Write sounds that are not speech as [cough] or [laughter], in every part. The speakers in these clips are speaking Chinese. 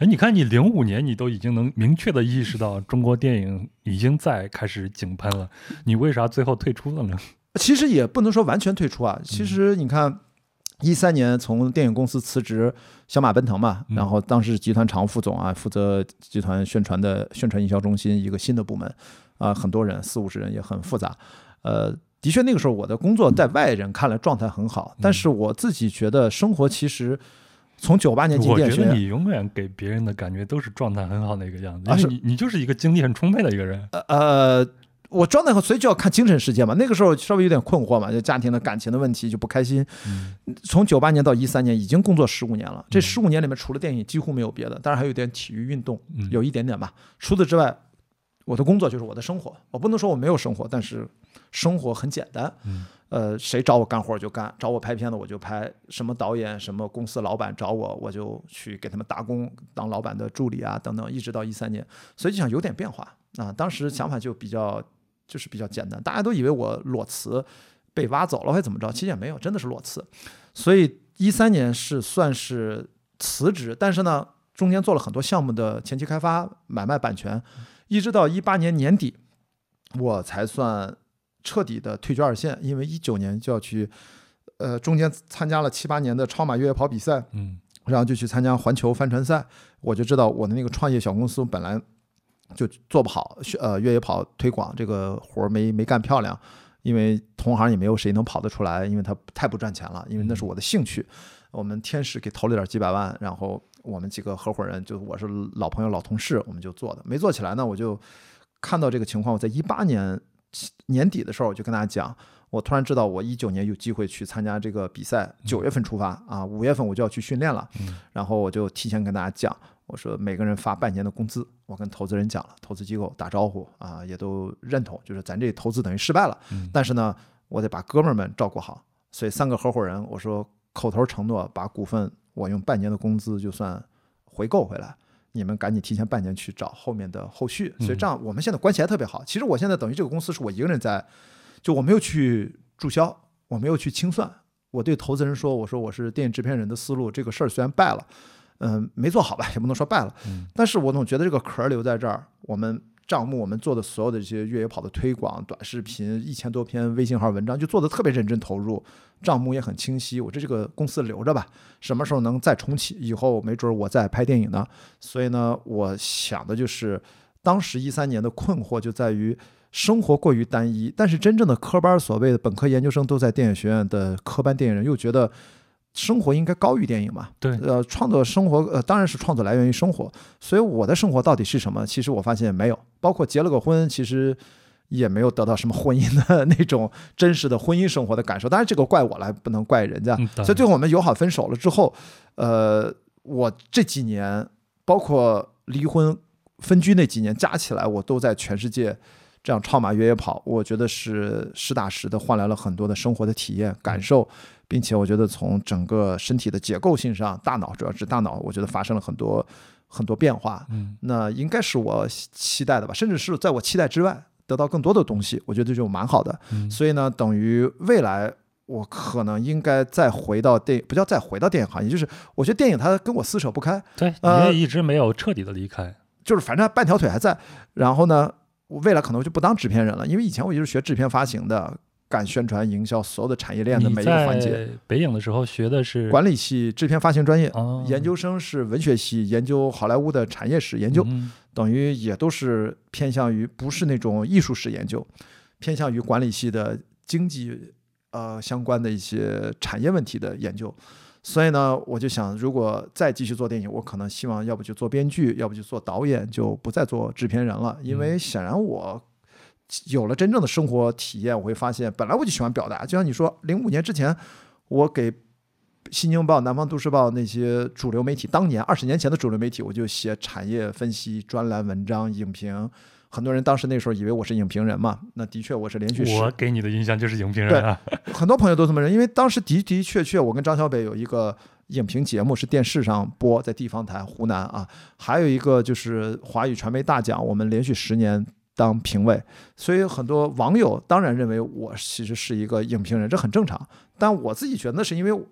哎，你看，你零五年你都已经能明确的意识到中国电影已经在开始井喷了，你为啥最后退出了呢？[laughs] 其实也不能说完全退出啊。其实你看，一三年从电影公司辞职，小马奔腾嘛，然后当时集团常务副总啊，负责集团宣传的宣传营销中心一个新的部门，啊，很多人四五十人也很复杂。呃，的确那个时候我的工作在外人看来状态很好，但是我自己觉得生活其实。从九八年进电影学院，你永远给别人的感觉都是状态很好的一个样子，因为你你就是一个精力很充沛的一个人。呃，我状态好，所以就要看精神世界嘛。那个时候稍微有点困惑嘛，就家庭的感情的问题就不开心。从九八年到一三年，已经工作十五年了。这十五年里面，除了电影，几乎没有别的，当然还有点体育运动，有一点点吧。除此之外，我的工作就是我的生活。我不能说我没有生活，但是生活很简单。呃，谁找我干活就干，找我拍片子我就拍。什么导演、什么公司老板找我，我就去给他们打工，当老板的助理啊，等等，一直到一三年。所以就想有点变化啊。当时想法就比较，就是比较简单。大家都以为我裸辞被挖走了，还怎么着？其实也没有，真的是裸辞。所以一三年是算是辞职，但是呢，中间做了很多项目的前期开发、买卖版权，一直到一八年年底，我才算。彻底的退居二线，因为一九年就要去，呃，中间参加了七八年的超马越野跑比赛，嗯，然后就去参加环球帆船赛，我就知道我的那个创业小公司本来就做不好，呃，越野跑推广这个活儿没没干漂亮，因为同行也没有谁能跑得出来，因为它太不赚钱了，因为那是我的兴趣，我们天使给投了点几百万，然后我们几个合伙人就我是老朋友老同事，我们就做的，没做起来呢，我就看到这个情况，我在一八年。年底的时候，我就跟大家讲，我突然知道我一九年有机会去参加这个比赛，九月份出发啊，五月份我就要去训练了。然后我就提前跟大家讲，我说每个人发半年的工资，我跟投资人讲了，投资机构打招呼啊，也都认同，就是咱这投资等于失败了。但是呢，我得把哥们儿们照顾好，所以三个合伙人，我说口头承诺把股份，我用半年的工资就算回购回来。你们赶紧提前半年去找后面的后续，所以这样我们现在关系还特别好。其实我现在等于这个公司是我一个人在，就我没有去注销，我没有去清算。我对投资人说：“我说我是电影制片人的思路，这个事儿虽然败了，嗯，没做好吧，也不能说败了，但是我总觉得这个壳留在这儿，我们。”账目我们做的所有的这些越野跑的推广、短视频一千多篇微信号文章，就做的特别认真投入，账目也很清晰。我这这个公司留着吧，什么时候能再重启？以后没准我再拍电影呢。所以呢，我想的就是，当时一三年的困惑就在于生活过于单一，但是真正的科班所谓的本科研究生都在电影学院的科班电影人又觉得。生活应该高于电影嘛？对，呃，创作生活，呃，当然是创作来源于生活。所以我的生活到底是什么？其实我发现没有，包括结了个婚，其实也没有得到什么婚姻的那种真实的婚姻生活的感受。当然这个怪我了，不能怪人家。所以最后我们友好分手了之后，呃，我这几年，包括离婚、分居那几年加起来，我都在全世界这样超马越野跑。我觉得是实打实的换来了很多的生活的体验感受。并且我觉得从整个身体的结构性上，大脑主要是大脑，我觉得发生了很多很多变化。嗯，那应该是我期待的吧，甚至是在我期待之外得到更多的东西，我觉得就蛮好的。嗯所以呢，等于未来我可能应该再回到电，不叫再回到电影行业，就是我觉得电影它跟我撕扯不开。对，也一直没有彻底的离开，就是反正半条腿还在。然后呢，我未来可能就不当制片人了，因为以前我就是学制片发行的。干宣传营销，所有的产业链的每一个环节。北影的时候学的是管理系制片发行专业，研究生是文学系，研究好莱坞的产业史研究，等于也都是偏向于不是那种艺术史研究，偏向于管理系的经济呃相关的一些产业问题的研究。所以呢，我就想，如果再继续做电影，我可能希望要不就做编剧，要不就做导演，就不再做制片人了，因为显然我。有了真正的生活体验，我会发现，本来我就喜欢表达。就像你说，零五年之前，我给《新京报》《南方都市报》那些主流媒体，当年二十年前的主流媒体，我就写产业分析、专栏文章、影评。很多人当时那时候以为我是影评人嘛，那的确我是连续。我给你的印象就是影评人啊。很多朋友都这么认，因为当时的的确确，我跟张小北有一个影评节目是电视上播，在地方台湖南啊，还有一个就是华语传媒大奖，我们连续十年。当评委，所以很多网友当然认为我其实是一个影评人，这很正常。但我自己觉得那是因为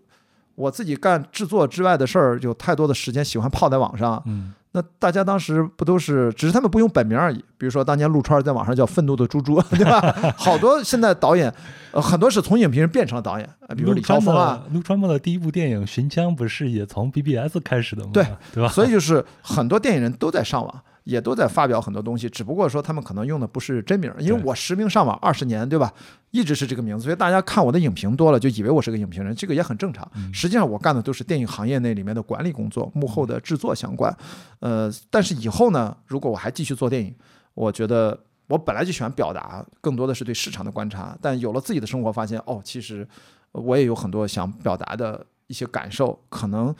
我自己干制作之外的事儿，有太多的时间喜欢泡在网上。嗯，那大家当时不都是，只是他们不用本名而已。比如说当年陆川在网上叫愤怒的猪猪，对吧？[laughs] 好多现在导演，呃，很多是从影评人变成了导演，呃比如李霄峰啊，陆川梦的第一部电影《寻枪》不是也从 BBS 开始的吗？对对吧？所以就是很多电影人都在上网，也都在发表很多东西，只不过说他们可能用的不是真名，因为我实名上网二十年，对吧？一直是这个名字，所以大家看我的影评多了，就以为我是个影评人，这个也很正常。实际上我干的都是电影行业内里面的管理工作，幕后的制作相关。呃，但是以后呢，如果我还继续做电影，我觉得我本来就喜欢表达，更多的是对市场的观察。但有了自己的生活，发现哦，其实我也有很多想表达的一些感受，可能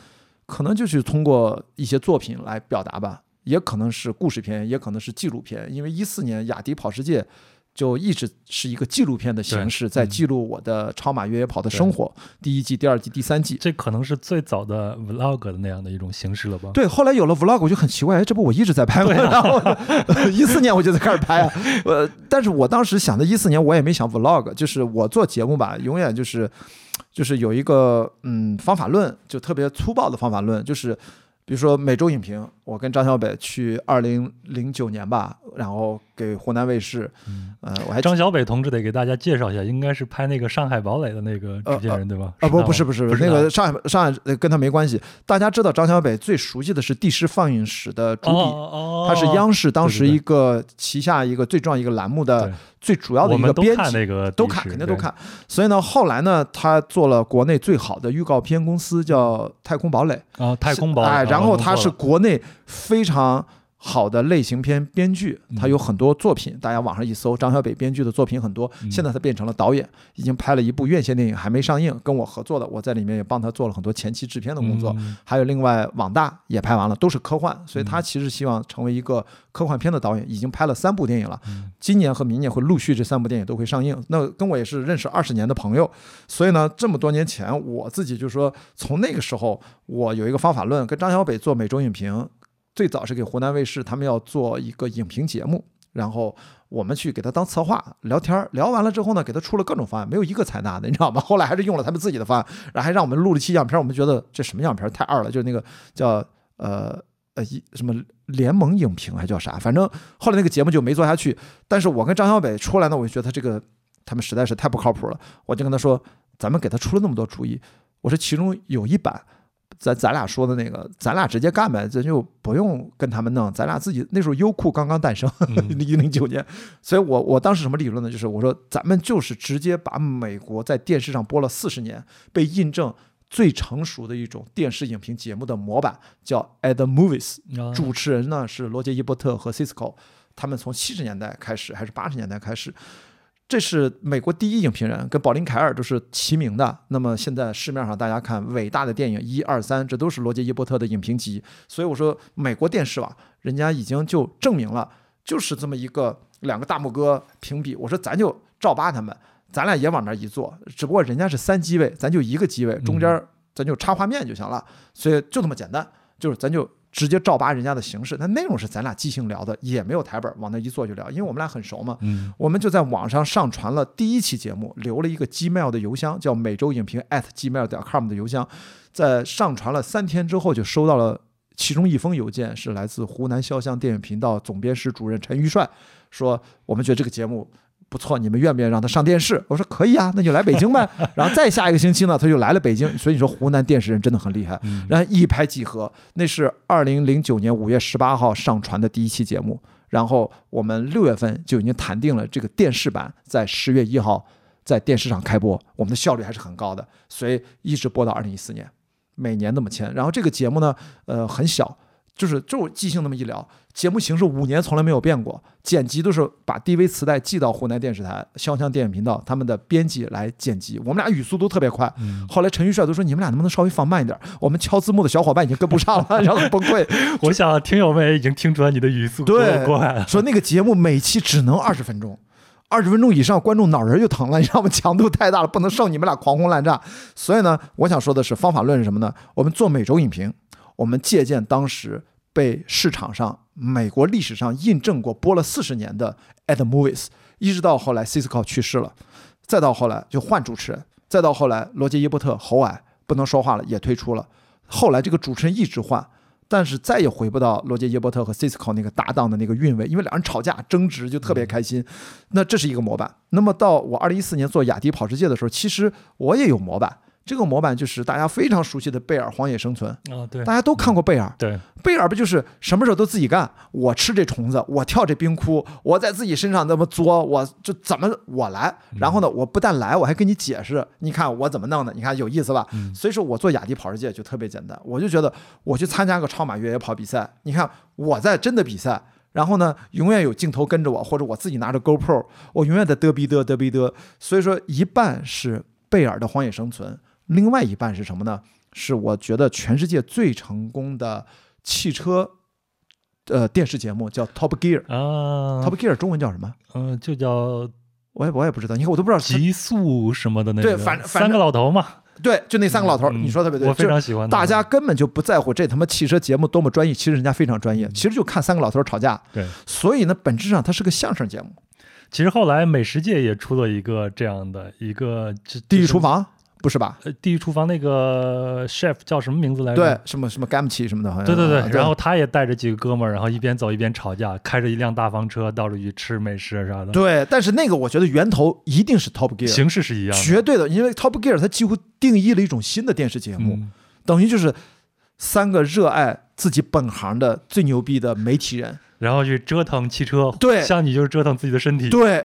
可能就是通过一些作品来表达吧，也可能是故事片，也可能是纪录片。因为一四年雅迪跑世界。就一直是一个纪录片的形式，在记录我的超马越野跑的生活。第一季、第二季、第三季，这可能是最早的 vlog 的那样的一种形式了吧？对，后来有了 vlog，我就很奇怪，哎，这不我一直在拍吗？然后 [laughs] 一四年我就在开始拍啊，呃，但是我当时想的，一四年我也没想 vlog，就是我做节目吧，永远就是就是有一个嗯方法论，就特别粗暴的方法论，就是比如说每周影评，我跟张小北去二零零九年吧，然后给湖南卫视，呃，我还张小北同志得给大家介绍一下，应该是拍那个《上海堡垒》的那个制片人对吧？啊不不是不是不是那个上海上海呃跟他没关系，大家知道张小北最熟悉的是帝师放映室的主笔。哦他是央视当时一个旗下一个最重要一个栏目的最主要的一个编辑，看那个都看，肯定都看。所以呢，后来呢，他做了国内最好的预告片公司，叫太空堡垒。啊，太空堡垒然后他是国内非常好的类型片编剧，嗯他有很多作品，大家网上一搜，张小北编剧的作品很多。嗯现在他变成了导演，已经拍了一部院线电影，还没上映，跟我合作的，我在里面也帮他做了很多前期制片的工作。嗯还有另外网大也拍完了，都是科幻，所以嗯他其实希望成为一个科幻片的导演，已经拍了三部电影了嗯，今年和明年会陆续这三部电影都会上映。那跟我也是认识二十年的朋友，所以呢，这么多年前我自己就说，从那个时候我有一个方法论，跟张小北做每周影评，最早是给湖南卫视，他们要做一个影评节目，然后。我们去给他当策划聊天，聊完了之后呢，给他出了各种方案，没有一个采纳的，你知道吗？后来还是用了他们自己的方案，然后还让我们录了期样片，我们觉得这什么样片太二了，就是那个叫呃呃一什么联盟影评还叫啥，反正后来那个节目就没做下去。但是我跟张小北出来呢，我就觉得他这个他们实在是太不靠谱了，我就跟他说，咱们给他出了那么多主意，我说其中有一版。咱咱俩说的那个，咱俩直接干呗，咱就不用跟他们弄，咱俩自己那时候优酷刚刚诞生，[laughs] 嗯一零九年，所以我我当时什么理论呢？就是我说咱们就是直接把美国在电视上播了四十年，被印证最成熟的一种电视影评节目的模板，叫 At the Movies，啊主持人呢是罗杰伊伯特和 Cisco，他们从七十年代开始还是八十年代开始。这是美国第一影评人，跟保林凯尔都是齐名的。那么现在市面上大家看伟大的电影一二三，这都是罗杰伊伯特的影评集。所以我说，美国电视网人家已经就证明了，就是这么一个两个大拇哥评比。我说咱就照扒他们，咱俩也往那一坐，只不过人家是三机位，咱就一个机位，中间咱就插画面就行了。所以就这么简单，就是咱就直接照扒人家的形式。那内容是咱俩即兴聊的，也没有台本，往那一坐就聊，因为我们俩很熟嘛。嗯我们就在网上上传了第一期节目，留了一个 Gmail 的邮箱，叫每周影评 at gmail 点 com 的邮箱，在上传了三天之后，就收到了其中一封邮件，是来自湖南潇湘电影频道总编室主任陈玉帅，说我们觉得这个节目。不错，你们愿不愿意让他上电视？我说可以啊，那就来北京呗。[laughs] 然后再下一个星期呢，他就来了北京。所以你说湖南电视人真的很厉害。嗯然后一拍即合，那是二零零九年五月十八号上传的第一期节目，然后我们六月份就已经谈定了这个电视版在十月一号在电视上开播，我们的效率还是很高的，所以一直播到二零一四年，每年那么签。然后这个节目呢，呃，很小。就是就即兴那么一聊，节目形式五年从来没有变过，剪辑都是把 DV 磁带寄到湖南电视台潇湘电影频道，他们的编辑来剪辑，我们俩语速都特别快，嗯，后来陈玉帅都说你们俩能不能稍微放慢一点？我们敲字幕的小伙伴已经跟不上了，[laughs] 然后很崩溃。[laughs] 我想听友们也已经听出来你的语速对多快了。说那个节目每期只能二十分钟，二十分钟以上观众脑仁儿就疼了，你知道吗？强度太大了，不能受你们俩狂轰滥炸。所以呢，我想说的是方法论是什么呢？我们做每周影评，我们借鉴当时被市场上美国历史上印证过播了四十年的 At the Movies，一直到后来 Cisco 去世了，再到后来就换主持人，再到后来罗杰伊伯特喉癌不能说话了也退出了，后来这个主持人一直换。但是再也回不到罗杰耶伯特和 Cisco 那个搭档的那个韵味，因为两人吵架争执就特别开心。那这是一个模板。那么到我二零一四年做雅迪跑世界的时候，其实我也有模板。这个模板就是大家非常熟悉的贝尔《荒野生存》啊，对，大家都看过贝尔。对，贝尔不就是什么时候都自己干？我吃这虫子，我跳这冰窟，我在自己身上那么作，我就怎么我来。然后呢，我不但来，我还跟你解释，你看我怎么弄的，你看有意思吧？所以说我做雅迪跑世界就特别简单，我就觉得我去参加个超马越野跑比赛，你看我在真的比赛，然后呢，永远有镜头跟着我，或者我自己拿着 GoPro，我永远在嘚逼嘚嘚逼嘚。所以说一半是贝尔的《荒野生存》。另外一半是什么呢？是我觉得全世界最成功的汽车，呃，电视节目叫 Top Gear 啊。Top Gear 中文叫什么？嗯，就叫我也我也不知道。你看我都不知道极速什么的那对，反三个老头嘛。对，就那三个老头。你说特别对，我非常喜欢。大家根本就不在乎这他妈汽车节目多么专业，其实人家非常专业。其实就看三个老头吵架。对，所以呢，本质上它是个相声节目。其实后来美食界也出了一个这样的一个《地狱厨房》。不是吧？呃，地狱厨房那个 chef 叫什么名字来着？对，什么什么 Gamchi 什么的，好像。对对对，然后他也带着几个哥们儿，然后一边走一边吵架，开着一辆大房车到处去吃美食啥的。对，但是那个我觉得源头一定是 Top Gear，形式是一样的，绝对的，因为 Top Gear 它几乎定义了一种新的电视节目，等于就是三个热爱自己本行的最牛逼的媒体人。然后去折腾汽车，对，像你就是折腾自己的身体，对，